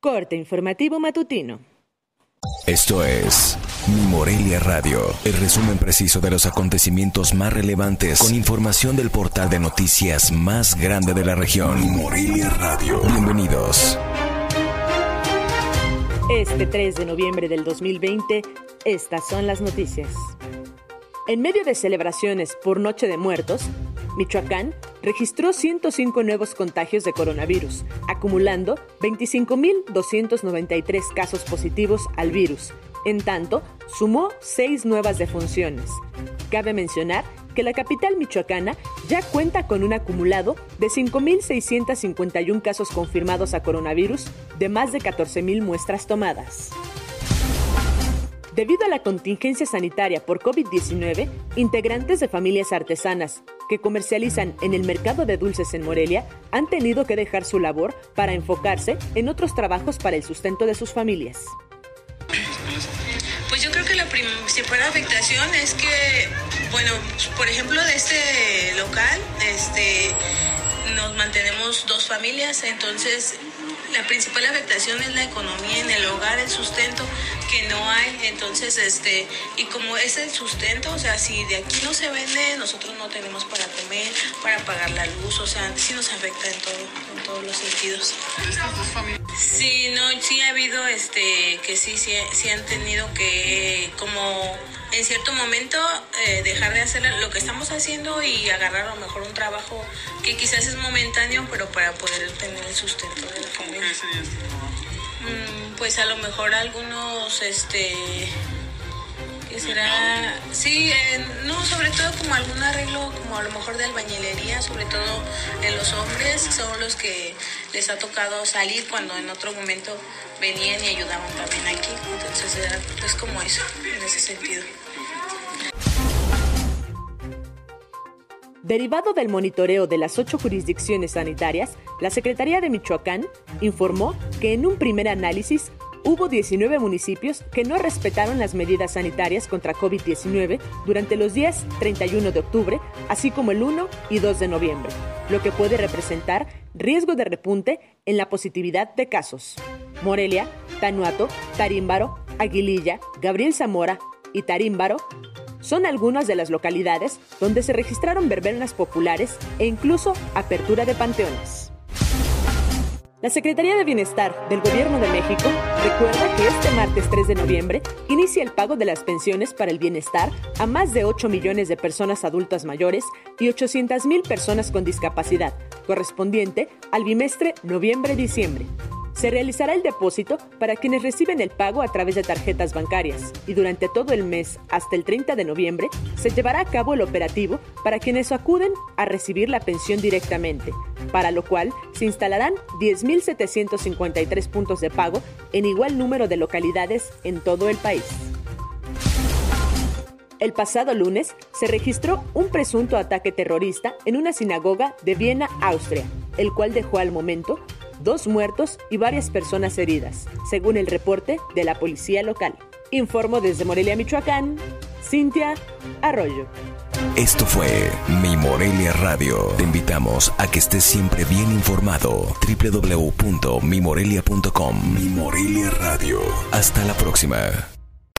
Corte informativo matutino. Esto es Mi Morelia Radio, el resumen preciso de los acontecimientos más relevantes con información del portal de noticias más grande de la región. Mi Morelia Radio. Bienvenidos. Este 3 de noviembre del 2020, estas son las noticias. En medio de celebraciones por Noche de Muertos, Michoacán registró 105 nuevos contagios de coronavirus, acumulando 25.293 casos positivos al virus. En tanto, sumó seis nuevas defunciones. Cabe mencionar que la capital michoacana ya cuenta con un acumulado de 5.651 casos confirmados a coronavirus de más de 14.000 muestras tomadas. Debido a la contingencia sanitaria por COVID-19, integrantes de familias artesanas que comercializan en el mercado de dulces en Morelia han tenido que dejar su labor para enfocarse en otros trabajos para el sustento de sus familias. Pues yo creo que la principal afectación es que, bueno, por ejemplo, de este local, este, nos mantenemos dos familias, entonces la principal afectación es la economía en el hogar, el sustento que no hay, entonces este y como es el sustento, o sea, si de aquí no se vende, nosotros no tenemos para comer, para pagar la luz, o sea, sí nos afecta en todo, en todos los sentidos. Sí, no, sí ha habido este que sí, sí, sí han tenido que como en cierto momento eh, dejar de hacer lo que estamos haciendo y agarrar a lo mejor un trabajo que quizás es momentáneo, pero para poder tener el sustento de la familia. Mm, pues a lo mejor algunos, este, ¿qué será? Sí, eh, no, sobre todo como algún arreglo, como a lo mejor de albañilería, sobre todo en los hombres, son los que les ha tocado salir cuando en otro momento venían y ayudaban también aquí. Entonces era, es como eso, en ese sentido. Derivado del monitoreo de las ocho jurisdicciones sanitarias, la Secretaría de Michoacán informó que en un primer análisis hubo 19 municipios que no respetaron las medidas sanitarias contra COVID-19 durante los días 31 de octubre, así como el 1 y 2 de noviembre, lo que puede representar riesgo de repunte en la positividad de casos. Morelia, Tanuato, Tarímbaro, Aguililla, Gabriel Zamora y Tarímbaro son algunas de las localidades donde se registraron verbenas populares e incluso apertura de panteones. La Secretaría de Bienestar del Gobierno de México recuerda que este martes 3 de noviembre inicia el pago de las pensiones para el bienestar a más de 8 millones de personas adultas mayores y 800 mil personas con discapacidad, correspondiente al bimestre noviembre-diciembre. Se realizará el depósito para quienes reciben el pago a través de tarjetas bancarias y durante todo el mes hasta el 30 de noviembre se llevará a cabo el operativo para quienes acuden a recibir la pensión directamente, para lo cual se instalarán 10.753 puntos de pago en igual número de localidades en todo el país. El pasado lunes se registró un presunto ataque terrorista en una sinagoga de Viena, Austria, el cual dejó al momento dos muertos y varias personas heridas, según el reporte de la policía local. Informo desde Morelia, Michoacán, Cintia Arroyo. Esto fue Mi Morelia Radio. Te invitamos a que estés siempre bien informado. www.mimorelia.com Mi Morelia Radio. Hasta la próxima.